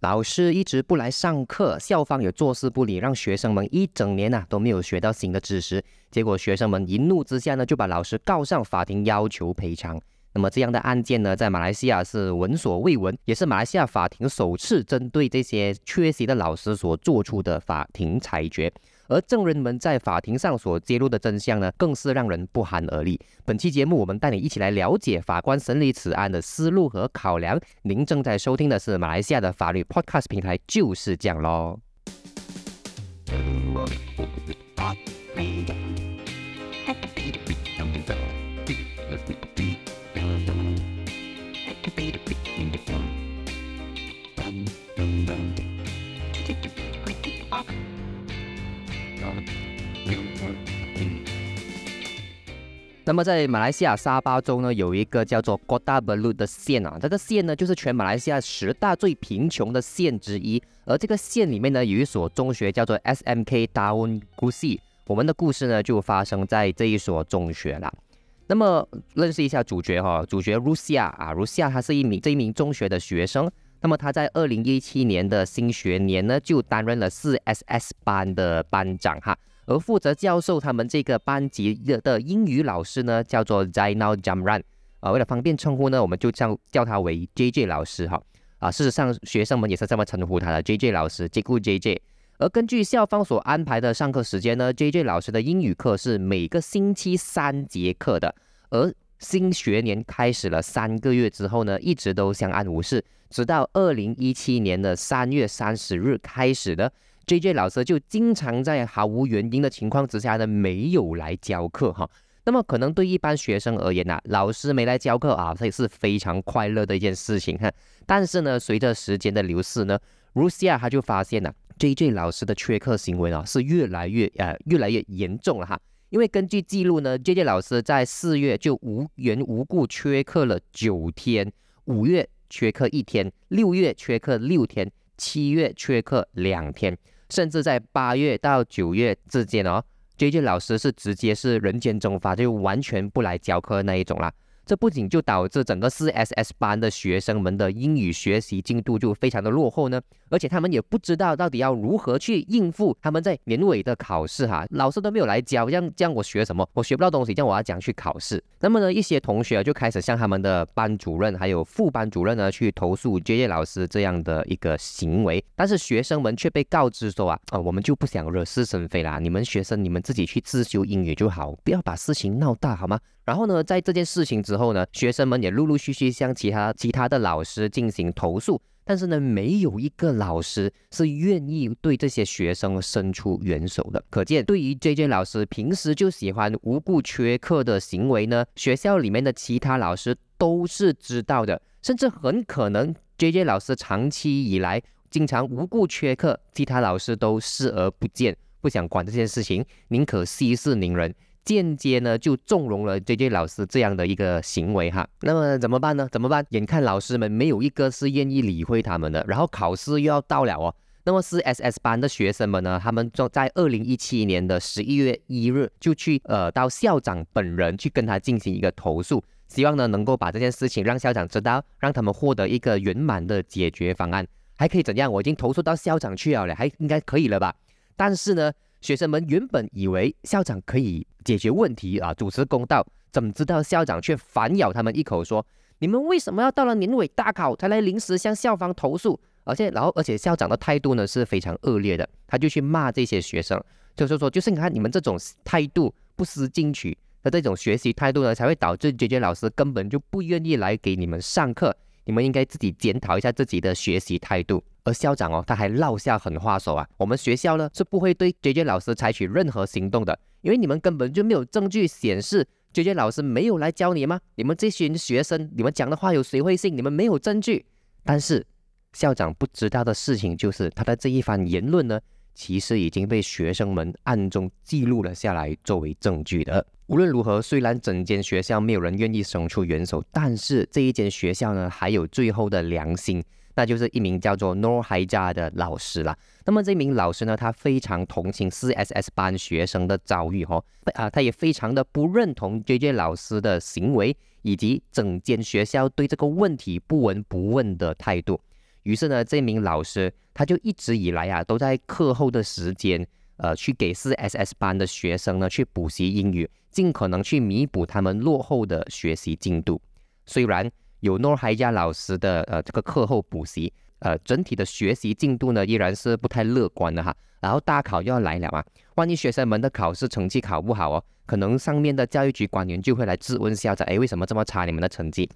老师一直不来上课，校方也坐视不理，让学生们一整年呐都没有学到新的知识。结果学生们一怒之下呢，就把老师告上法庭，要求赔偿。那么这样的案件呢，在马来西亚是闻所未闻，也是马来西亚法庭首次针对这些缺席的老师所做出的法庭裁决。而证人们在法庭上所揭露的真相呢，更是让人不寒而栗。本期节目，我们带你一起来了解法官审理此案的思路和考量。您正在收听的是马来西亚的法律 Podcast 平台，就是这样喽。那么在马来西亚沙巴州呢，有一个叫做 Kota Belud 的县啊，这个县呢就是全马来西亚十大最贫穷的县之一。而这个县里面呢，有一所中学叫做 SMK Daun Gusi。我们的故事呢就发生在这一所中学了。那么认识一下主角哈，主角 Rusia 啊，Rusia 他是一名这一名中学的学生。那么他在二零一七年的新学年呢，就担任了四 SS 班的班长哈。而负责教授他们这个班级的的英语老师呢，叫做 Zainal Jamran，啊，为了方便称呼呢，我们就叫叫他为 JJ 老师哈，啊，事实上学生们也是这么称呼他的 JJ 老师，即顾 JJ。而根据校方所安排的上课时间呢，JJ 老师的英语课是每个星期三节课的，而新学年开始了三个月之后呢，一直都相安无事，直到二零一七年的三月三十日开始的。J J 老师就经常在毫无原因的情况之下呢，没有来教课哈。那么可能对一般学生而言呐，老师没来教课啊，这也是非常快乐的一件事情哈。但是呢，随着时间的流逝呢，Rusia 他就发现了 J J 老师的缺课行为啊是越来越呃越来越严重了哈。因为根据记录呢，J J 老师在四月就无缘无故缺课了九天，五月缺课一天，六月缺课六天，七月缺课两天。甚至在八月到九月之间哦，J J 老师是直接是人间蒸发，就完全不来教课那一种啦。这不仅就导致整个四 S S 班的学生们的英语学习进度就非常的落后呢，而且他们也不知道到底要如何去应付他们在年尾的考试哈，老师都没有来教，这样这样我学什么？我学不到东西，这样我要讲去考试。那么呢，一些同学就开始向他们的班主任还有副班主任呢去投诉 J J 老师这样的一个行为，但是学生们却被告知说啊，啊我们就不想惹是生非啦，你们学生你们自己去自修英语就好，不要把事情闹大好吗？然后呢，在这件事情之后呢，学生们也陆陆续续向其他其他的老师进行投诉，但是呢，没有一个老师是愿意对这些学生伸出援手的。可见，对于 J J 老师平时就喜欢无故缺课的行为呢，学校里面的其他老师都是知道的，甚至很可能 J J 老师长期以来经常无故缺课，其他老师都视而不见，不想管这件事情，宁可息事宁人。间接呢就纵容了 J J 老师这样的一个行为哈，那么怎么办呢？怎么办？眼看老师们没有一个是愿意理会他们的，然后考试又要到了哦。那么是 S S 班的学生们呢，他们就在二零一七年的十一月一日就去呃到校长本人去跟他进行一个投诉，希望呢能够把这件事情让校长知道，让他们获得一个圆满的解决方案。还可以怎样？我已经投诉到校长去了了，还应该可以了吧？但是呢？学生们原本以为校长可以解决问题啊，主持公道，怎么知道校长却反咬他们一口，说：“你们为什么要到了年尾大考才来临时向校方投诉？而且，然后，而且校长的态度呢是非常恶劣的，他就去骂这些学生，就是说，就是你看你们这种态度不思进取的这种学习态度呢，才会导致娟娟老师根本就不愿意来给你们上课。你们应该自己检讨一下自己的学习态度。”而校长哦，他还落下狠话手啊！我们学校呢是不会对 J J 老师采取任何行动的，因为你们根本就没有证据显示 J J 老师没有来教你吗？你们这群学生，你们讲的话有谁会信？你们没有证据。但是校长不知道的事情就是，他的这一番言论呢，其实已经被学生们暗中记录了下来，作为证据的。无论如何，虽然整间学校没有人愿意伸出援手，但是这一间学校呢，还有最后的良心。那就是一名叫做 Nor Haija 的老师了。那么这名老师呢，他非常同情 4SS 班学生的遭遇，哈啊，他也非常的不认同 JJ 老师的行为，以及整间学校对这个问题不闻不问的态度。于是呢，这名老师他就一直以来啊，都在课后的时间，呃，去给四 SS 班的学生呢去补习英语，尽可能去弥补他们落后的学习进度。虽然有诺海加老师的呃这个课后补习，呃，整体的学习进度呢依然是不太乐观的哈。然后大考又要来了嘛，万一学生们的考试成绩考不好哦，可能上面的教育局官员就会来质问校长，哎，为什么这么差你们的成绩？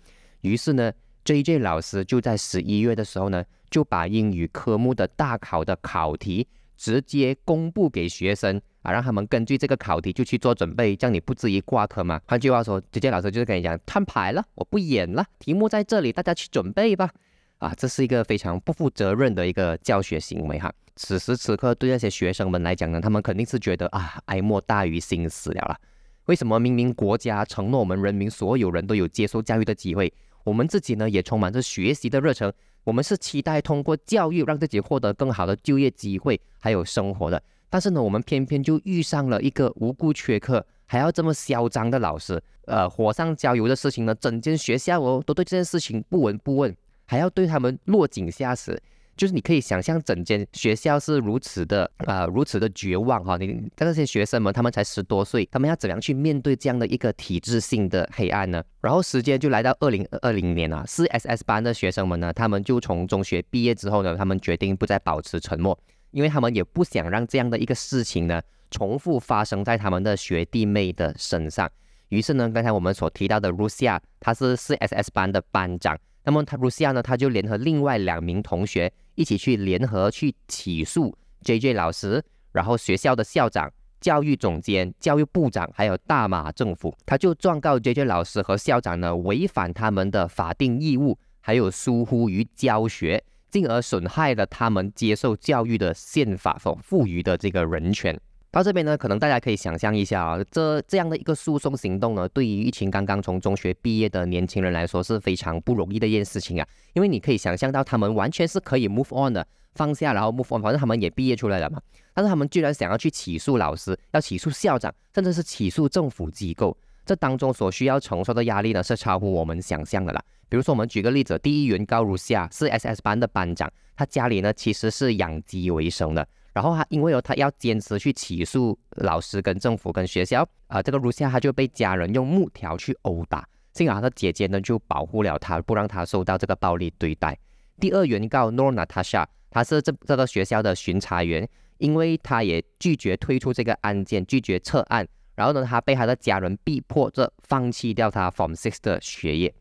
于是呢，J J 老师就在十一月的时候呢，就把英语科目的大考的考题直接公布给学生啊，让他们根据这个考题就去做准备，这样你不至于挂科嘛。换句话说直接老师就是跟你讲，摊牌了，我不演了，题目在这里，大家去准备吧。啊，这是一个非常不负责任的一个教学行为哈。此时此刻，对那些学生们来讲呢，他们肯定是觉得啊，哀莫大于心死了啦。为什么明明国家承诺我们人民所有人都有接受教育的机会，我们自己呢也充满着学习的热忱，我们是期待通过教育让自己获得更好的就业机会还有生活的，但是呢，我们偏偏就遇上了一个无故缺课还要这么嚣张的老师，呃，火上浇油的事情呢，整间学校哦都对这件事情不闻不问，还要对他们落井下石。就是你可以想象，整间学校是如此的啊，如此的绝望哈。你这些学生们，他们才十多岁，他们要怎样去面对这样的一个体制性的黑暗呢？然后时间就来到二零二零年啊，四 S S 班的学生们呢，他们就从中学毕业之后呢，他们决定不再保持沉默，因为他们也不想让这样的一个事情呢重复发生在他们的学弟妹的身上。于是呢，刚才我们所提到的 Lucia，他是四 S S 班的班长。那么他 Lucia 呢，他就联合另外两名同学一起去联合去起诉 JJ 老师，然后学校的校长、教育总监、教育部长，还有大马政府，他就状告 JJ 老师和校长呢违反他们的法定义务，还有疏忽于教学，进而损害了他们接受教育的宪法所赋予的这个人权。到这边呢，可能大家可以想象一下啊，这这样的一个诉讼行动呢，对于一群刚刚从中学毕业的年轻人来说是非常不容易的一件事情啊。因为你可以想象到，他们完全是可以 move on 的，放下然后 move on，反正他们也毕业出来了嘛。但是他们居然想要去起诉老师，要起诉校长，甚至是起诉政府机构，这当中所需要承受的压力呢，是超乎我们想象的啦。比如说，我们举个例子，第一原告如下，是 SS 班的班长，他家里呢其实是养鸡为生的。然后他因为哦，他要坚持去起诉老师、跟政府、跟学校，啊，这个如下他就被家人用木条去殴打，幸好他的姐姐呢就保护了他，不让他受到这个暴力对待。第二原告 Nor Natasha，他是这这个学校的巡查员，因为他也拒绝退出这个案件，拒绝撤案，然后呢，他被他的家人逼迫着放弃掉他 from Six 的学业。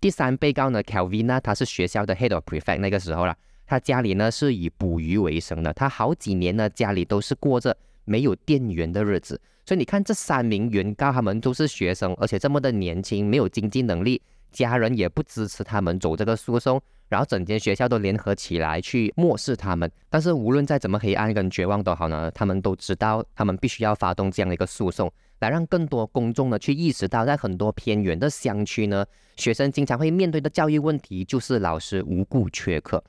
第三被告呢，Calvin 呢他是学校的 Head of Prefect，那个时候了。他家里呢是以捕鱼为生的，他好几年呢家里都是过着没有电源的日子，所以你看这三名原告他们都是学生，而且这么的年轻，没有经济能力，家人也不支持他们走这个诉讼，然后整间学校都联合起来去漠视他们。但是无论再怎么黑暗跟绝望都好呢，他们都知道他们必须要发动这样的一个诉讼，来让更多公众呢去意识到，在很多偏远的乡区呢，学生经常会面对的教育问题就是老师无故缺课。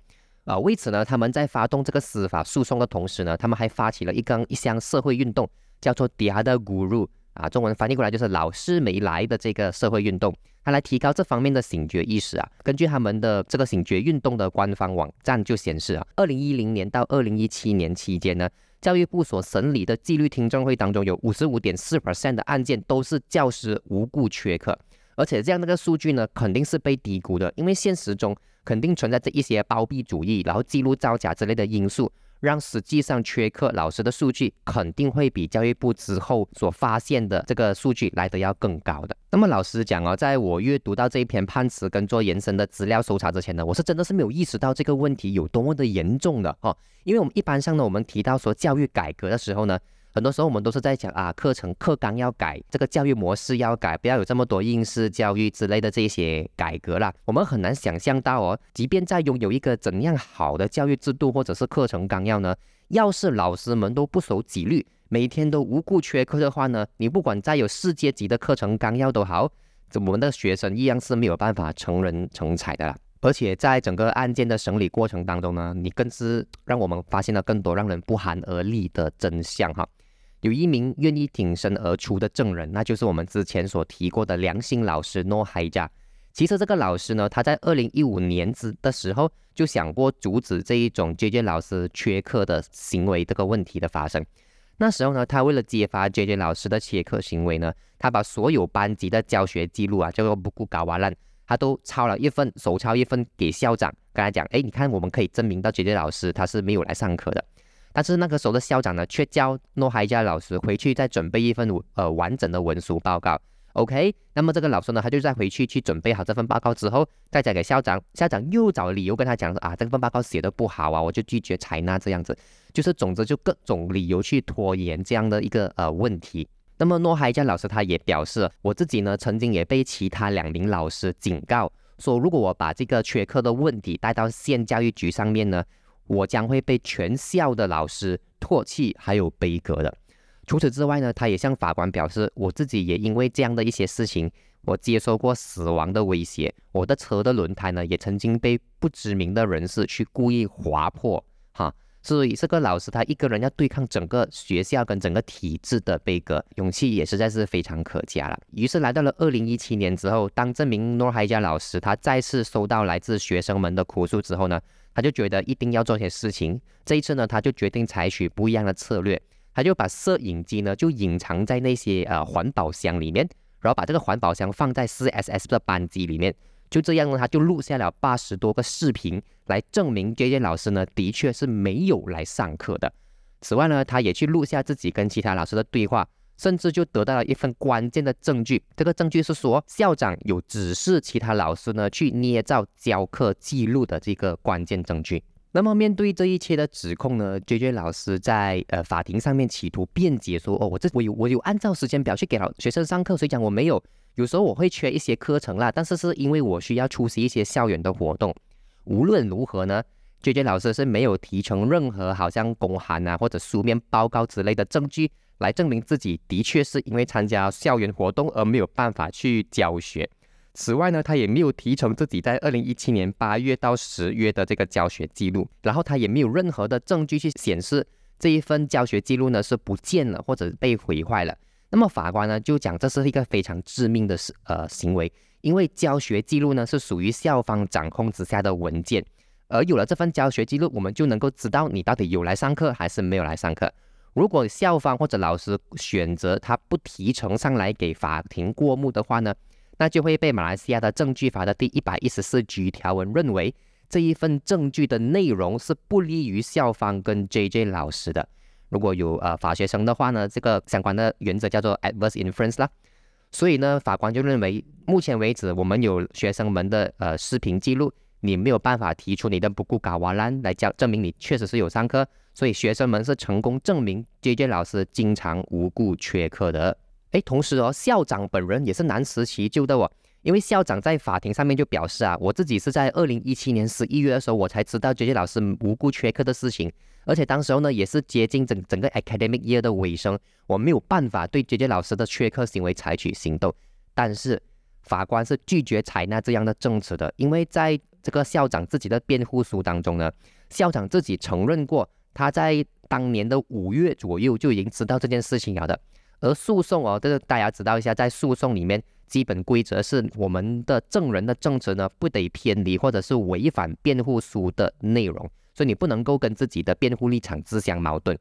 啊，为此呢，他们在发动这个司法诉讼的同时呢，他们还发起了一根一项社会运动，叫做 Dia Guru，啊，中文翻译过来就是老师没来的这个社会运动，他来提高这方面的醒觉意识啊。根据他们的这个醒觉运动的官方网站就显示啊，二零一零年到二零一七年期间呢，教育部所审理的纪律听证会当中，有五十五点四 percent 的案件都是教师无故缺课，而且这样的个数据呢，肯定是被低估的，因为现实中。肯定存在着一些包庇主义，然后记录造假之类的因素，让实际上缺课老师的数据肯定会比教育部之后所发现的这个数据来得要更高的。那么老实讲哦，在我阅读到这一篇判词跟做延伸的资料搜查之前呢，我是真的是没有意识到这个问题有多么的严重的哦，因为我们一般上呢，我们提到说教育改革的时候呢。很多时候我们都是在讲啊，课程课纲要改，这个教育模式要改，不要有这么多应试教育之类的这些改革啦。我们很难想象到哦，即便在拥有一个怎样好的教育制度或者是课程纲要呢，要是老师们都不守纪律，每天都无故缺课的话呢，你不管再有世界级的课程纲要都好，我们的学生一样是没有办法成人成才的啦。而且在整个案件的审理过程当中呢，你更是让我们发现了更多让人不寒而栗的真相哈。有一名愿意挺身而出的证人，那就是我们之前所提过的良心老师诺海加。其实这个老师呢，他在二零一五年之的时候就想过阻止这一种 J J 老师缺课的行为这个问题的发生。那时候呢，他为了揭发 J J 老师的缺课行为呢，他把所有班级的教学记录啊，叫做不顾搞完烂，他都抄了一份，手抄一份给校长，跟他讲，哎，你看我们可以证明到 J J 老师他是没有来上课的。但是那个时候的校长呢，却叫诺海加老师回去再准备一份呃完整的文书报告。OK，那么这个老师呢，他就再回去去准备好这份报告之后，再交给校长。校长又找理由跟他讲说啊，这份报告写的不好啊，我就拒绝采纳这样子。就是总之就各种理由去拖延这样的一个呃问题。那么诺海加老师他也表示，我自己呢曾经也被其他两名老师警告说，如果我把这个缺课的问题带到县教育局上面呢，我将会被全校的老师唾弃还有悲歌的。除此之外呢，他也向法官表示，我自己也因为这样的一些事情，我接受过死亡的威胁。我的车的轮胎呢，也曾经被不知名的人士去故意划破，哈。所以这个老师他一个人要对抗整个学校跟整个体制的悲歌，勇气也实在是非常可嘉了。于是来到了二零一七年之后，当这名诺海加老师他再次收到来自学生们的哭诉之后呢，他就觉得一定要做些事情。这一次呢，他就决定采取不一样的策略。他就把摄影机呢，就隐藏在那些呃环保箱里面，然后把这个环保箱放在 4SS 的班级里面，就这样呢，他就录下了八十多个视频，来证明 J J 老师呢的确是没有来上课的。此外呢，他也去录下自己跟其他老师的对话，甚至就得到了一份关键的证据。这个证据是说，校长有指示其他老师呢去捏造教课记录的这个关键证据。那么面对这一切的指控呢，J J 老师在呃法庭上面企图辩解说，哦，我这我有我有按照时间表去给老学生上课，所以讲我没有，有时候我会缺一些课程啦，但是是因为我需要出席一些校园的活动。无论如何呢，J J 老师是没有提成任何好像公函啊或者书面报告之类的证据来证明自己的确是因为参加校园活动而没有办法去教学。此外呢，他也没有提成自己在二零一七年八月到十月的这个教学记录，然后他也没有任何的证据去显示这一份教学记录呢是不见了或者被毁坏了。那么法官呢就讲这是一个非常致命的事呃行为，因为教学记录呢是属于校方掌控之下的文件，而有了这份教学记录，我们就能够知道你到底有来上课还是没有来上课。如果校方或者老师选择他不提呈上来给法庭过目的话呢？那就会被马来西亚的证据法的第一百一十四局条文认为这一份证据的内容是不利于校方跟 J J 老师的。如果有呃法学生的话呢，这个相关的原则叫做 adverse inference 啦。所以呢，法官就认为，目前为止我们有学生们的呃视频记录，你没有办法提出你的不顾嘎瓦兰来教证明你确实是有上课，所以学生们是成功证明 J J 老师经常无故缺课的。哎，同时哦，校长本人也是难辞其咎的哦，因为校长在法庭上面就表示啊，我自己是在二零一七年十一月的时候，我才知道 J J 老师无故缺课的事情，而且当时候呢，也是接近整整个 academic year 的尾声，我没有办法对 J J 老师的缺课行为采取行动。但是法官是拒绝采纳这样的证词的，因为在这个校长自己的辩护书当中呢，校长自己承认过，他在当年的五月左右就已经知道这件事情了的。而诉讼哦，这个大家知道一下，在诉讼里面，基本规则是我们的证人的证词呢，不得偏离或者是违反辩护书的内容，所以你不能够跟自己的辩护立场自相矛盾。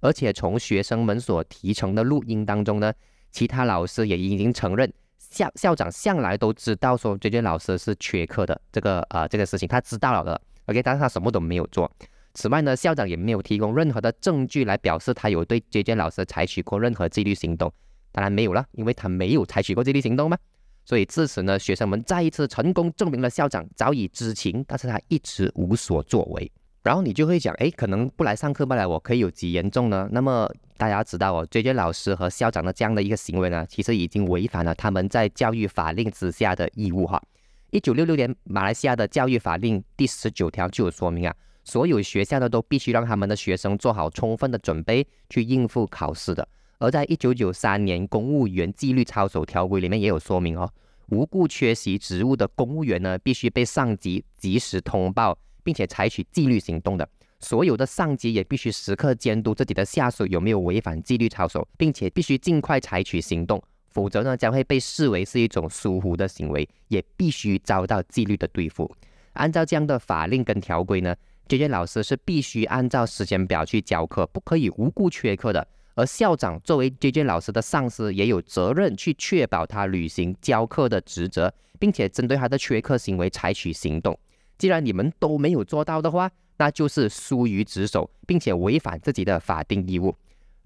而且从学生们所提成的录音当中呢，其他老师也已经承认，校校长向来都知道说这些老师是缺课的这个呃这个事情，他知道了的，OK，但是他什么都没有做。此外呢，校长也没有提供任何的证据来表示他有对 J J 老师采取过任何纪律行动。当然没有了，因为他没有采取过纪律行动嘛。所以至此呢，学生们再一次成功证明了校长早已知情，但是他一直无所作为。然后你就会讲，哎，可能不来上课罢了，我可以有几严重呢？那么大家知道哦，J J 老师和校长的这样的一个行为呢，其实已经违反了他们在教育法令之下的义务哈。一九六六年，马来西亚的教育法令第十九条就有说明啊。所有学校呢都必须让他们的学生做好充分的准备去应付考试的。而在一九九三年公务员纪律操守条规里面也有说明哦，无故缺席职务的公务员呢必须被上级及时通报，并且采取纪律行动的。所有的上级也必须时刻监督自己的下属有没有违反纪律操守，并且必须尽快采取行动，否则呢将会被视为是一种疏忽的行为，也必须遭到纪律的对付。按照这样的法令跟条规呢，J J 老师是必须按照时间表去教课，不可以无故缺课的。而校长作为 J J 老师的上司，也有责任去确保他履行教课的职责，并且针对他的缺课行为采取行动。既然你们都没有做到的话，那就是疏于职守，并且违反自己的法定义务。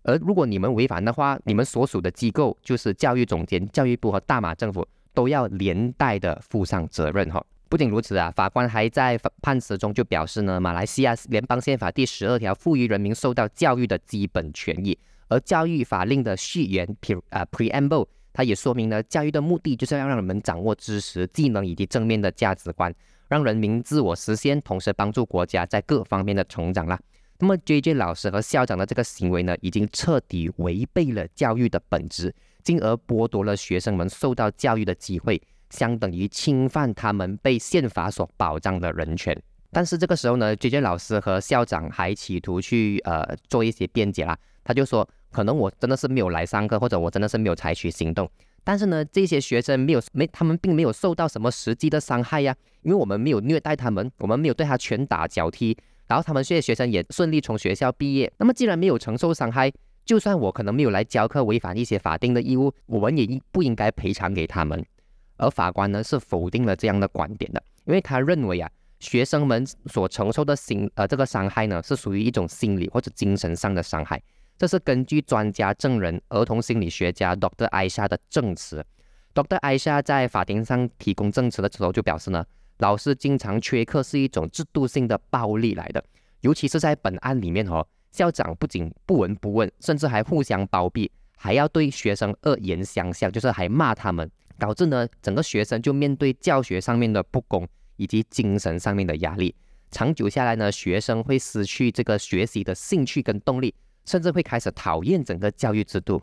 而如果你们违反的话，你们所属的机构就是教育总监、教育部和大马政府都要连带的负上责任哈。不仅如此啊，法官还在判词中就表示呢，马来西亚联邦宪法第十二条赋予人民受到教育的基本权益。而教育法令的序言 pre 啊 preamble，它也说明了教育的目的就是要让人们掌握知识、技能以及正面的价值观，让人民自我实现，同时帮助国家在各方面的成长啦。那么 J J 老师和校长的这个行为呢，已经彻底违背了教育的本质，进而剥夺了学生们受到教育的机会，相等于侵犯他们被宪法所保障的人权。但是这个时候呢，J J 老师和校长还企图去呃做一些辩解啦。他就说，可能我真的是没有来上课，或者我真的是没有采取行动。但是呢，这些学生没有没，他们并没有受到什么实际的伤害呀，因为我们没有虐待他们，我们没有对他拳打脚踢，然后他们这些学生也顺利从学校毕业。那么既然没有承受伤害，就算我可能没有来教课，违反一些法定的义务，我们也应不应该赔偿给他们。而法官呢是否定了这样的观点的，因为他认为啊，学生们所承受的心呃这个伤害呢是属于一种心理或者精神上的伤害。这是根据专家证人、儿童心理学家 Dr. 艾莎的证词。Dr. 艾莎在法庭上提供证词的时候就表示呢，老师经常缺课是一种制度性的暴力来的。尤其是在本案里面哦，校长不仅不闻不问，甚至还互相包庇，还要对学生恶言相向，就是还骂他们，导致呢整个学生就面对教学上面的不公以及精神上面的压力。长久下来呢，学生会失去这个学习的兴趣跟动力。甚至会开始讨厌整个教育制度。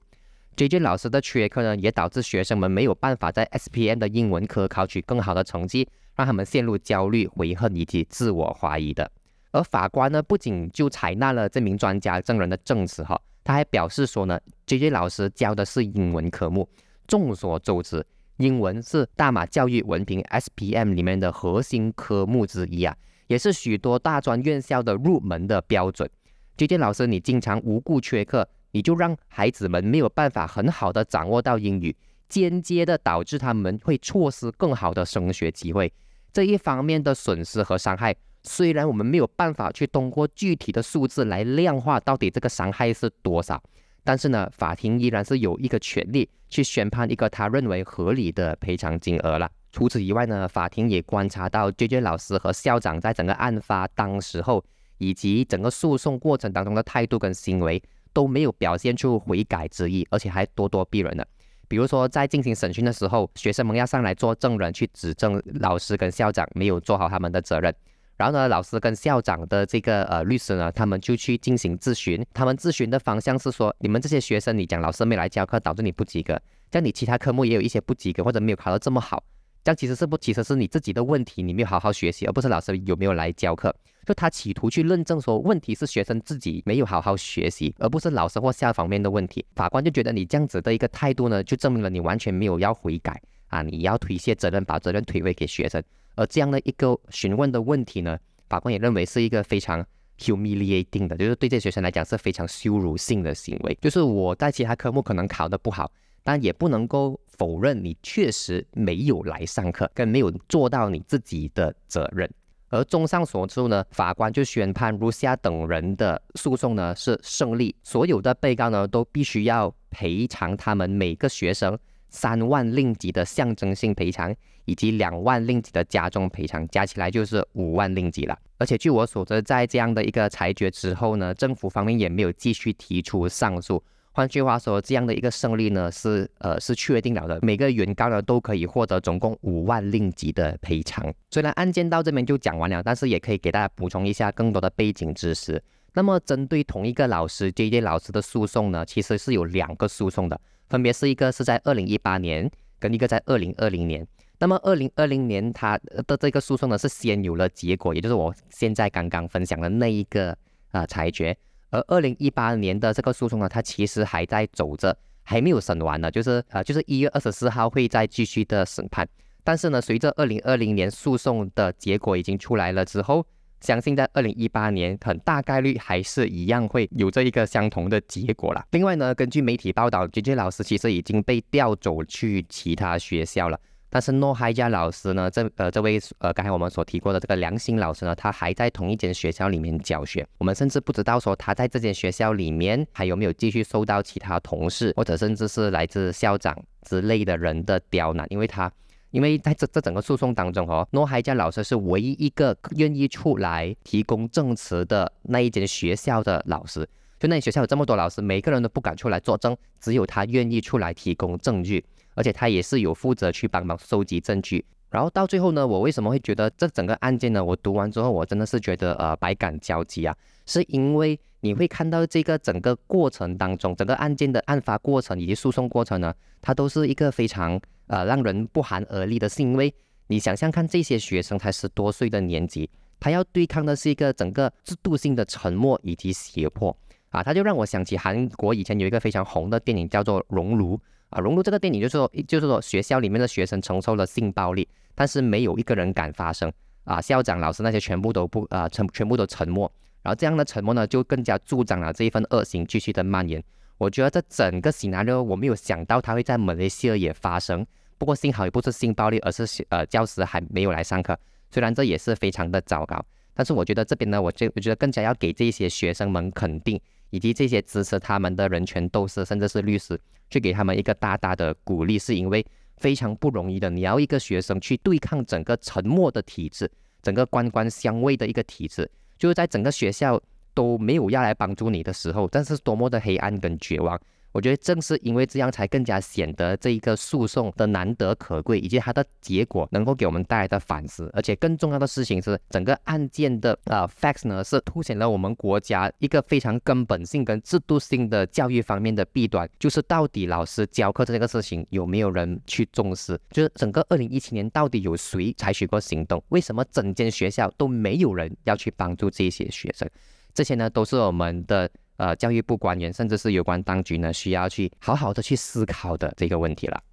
J J 老师的缺课呢，也导致学生们没有办法在 S P M 的英文科考取更好的成绩，让他们陷入焦虑、悔恨以及自我怀疑的。而法官呢，不仅就采纳了这名专家证人的证词哈，他还表示说呢，J J 老师教的是英文科目。众所周知，英文是大马教育文凭 S P M 里面的核心科目之一啊，也是许多大专院校的入门的标准。J J 老师，你经常无故缺课，你就让孩子们没有办法很好的掌握到英语，间接的导致他们会错失更好的升学机会。这一方面的损失和伤害，虽然我们没有办法去通过具体的数字来量化到底这个伤害是多少，但是呢，法庭依然是有一个权利去宣判一个他认为合理的赔偿金额了。除此以外呢，法庭也观察到 J J 老师和校长在整个案发当时候。以及整个诉讼过程当中的态度跟行为都没有表现出悔改之意，而且还咄咄逼人的。比如说，在进行审讯的时候，学生们要上来做证人去指证老师跟校长没有做好他们的责任。然后呢，老师跟校长的这个呃律师呢，他们就去进行咨询。他们咨询的方向是说，你们这些学生，你讲老师没来教课，导致你不及格，像你其他科目也有一些不及格或者没有考得这么好。这样其实是不，其实是你自己的问题，你没有好好学习，而不是老师有没有来教课。就他企图去论证说，问题是学生自己没有好好学习，而不是老师或校方面的问题。法官就觉得你这样子的一个态度呢，就证明了你完全没有要悔改啊，你要推卸责任，把责任推诿给学生。而这样的一个询问的问题呢，法官也认为是一个非常 humiliating 的，就是对这学生来讲是非常羞辱性的行为。就是我在其他科目可能考得不好。但也不能够否认你确实没有来上课，更没有做到你自己的责任。而综上所述呢，法官就宣判如下等人的诉讼呢是胜利，所有的被告呢都必须要赔偿他们每个学生三万令吉的象征性赔偿，以及两万令吉的加重赔偿，加起来就是五万令吉了。而且据我所知，在这样的一个裁决之后呢，政府方面也没有继续提出上诉。换句话说，这样的一个胜利呢，是呃是确定了的。每个原告呢都可以获得总共五万令吉的赔偿。虽然案件到这边就讲完了，但是也可以给大家补充一下更多的背景知识。那么，针对同一个老师 J J 老师的诉讼呢，其实是有两个诉讼的，分别是一个是在二零一八年，跟一个在二零二零年。那么，二零二零年他的这个诉讼呢是先有了结果，也就是我现在刚刚分享的那一个啊裁决。而二零一八年的这个诉讼呢，它其实还在走着，还没有审完呢，就是呃，就是一月二十四号会再继续的审判。但是呢，随着二零二零年诉讼的结果已经出来了之后，相信在二零一八年很大概率还是一样会有这一个相同的结果了。另外呢，根据媒体报道，J J 老师其实已经被调走去其他学校了。但是诺海加老师呢，这呃这位呃刚才我们所提过的这个梁心老师呢，他还在同一间学校里面教学。我们甚至不知道说他在这间学校里面还有没有继续受到其他同事或者甚至是来自校长之类的人的刁难，因为他因为在这这整个诉讼当中哦，诺海加老师是唯一一个愿意出来提供证词的那一间学校的老师。就那学校有这么多老师，每个人都不敢出来作证，只有他愿意出来提供证据。而且他也是有负责去帮忙收集证据，然后到最后呢，我为什么会觉得这整个案件呢？我读完之后，我真的是觉得呃百感交集啊，是因为你会看到这个整个过程当中，整个案件的案发过程以及诉讼过程呢，它都是一个非常呃让人不寒而栗的，是因为你想象看这些学生才十多岁的年纪，他要对抗的是一个整个制度性的沉默以及胁迫啊，他就让我想起韩国以前有一个非常红的电影叫做《熔炉》。啊，融入这个电影就是说，就是说学校里面的学生承受了性暴力，但是没有一个人敢发声啊，校长、老师那些全部都不啊，沉全部都沉默，然后这样的沉默呢，就更加助长了这一份恶行继续的蔓延。我觉得这整个 scenario 我没有想到它会在马来西亚也发生，不过幸好也不是性暴力，而是呃教师还没有来上课，虽然这也是非常的糟糕，但是我觉得这边呢，我就我觉得更加要给这些学生们肯定。以及这些支持他们的人权斗士，甚至是律师，去给他们一个大大的鼓励，是因为非常不容易的。你要一个学生去对抗整个沉默的体制，整个官官相卫的一个体制，就是在整个学校都没有要来帮助你的时候，但是多么的黑暗跟绝望。我觉得正是因为这样，才更加显得这一个诉讼的难得可贵，以及它的结果能够给我们带来的反思。而且更重要的事情是，整个案件的呃 facts 呢，是凸显了我们国家一个非常根本性跟制度性的教育方面的弊端，就是到底老师教课这个事情有没有人去重视？就是整个二零一七年到底有谁采取过行动？为什么整间学校都没有人要去帮助这些学生？这些呢，都是我们的。呃，教育部官员甚至是有关当局呢，需要去好好的去思考的这个问题了。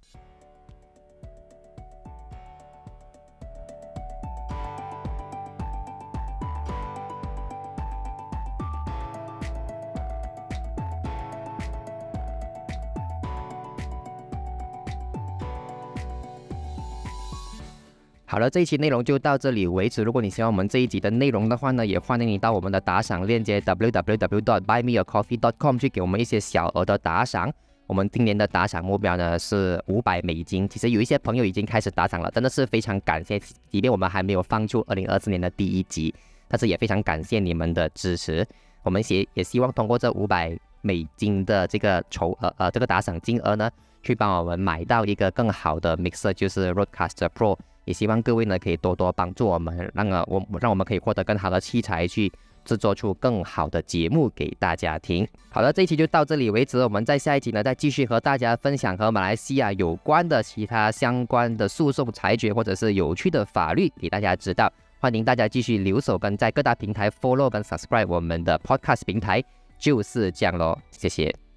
好了，这一期内容就到这里为止。如果你喜欢我们这一集的内容的话呢，也欢迎你到我们的打赏链接 www.buymeacoffee.com 去给我们一些小额的打赏。我们今年的打赏目标呢是五百美金。其实有一些朋友已经开始打赏了，真的是非常感谢。即便我们还没有放出二零二四年的第一集，但是也非常感谢你们的支持。我们也也希望通过这五百美金的这个筹呃呃这个打赏金额呢，去帮我们买到一个更好的 mixer，就是 Roadcaster Pro。也希望各位呢可以多多帮助我们，让呃我让我们可以获得更好的器材，去制作出更好的节目给大家听。好了，这一期就到这里为止，我们在下一集呢再继续和大家分享和马来西亚有关的其他相关的诉讼裁决或者是有趣的法律给大家知道。欢迎大家继续留守跟在各大平台 follow 跟 subscribe 我们的 podcast 平台，就是这样喽，谢谢。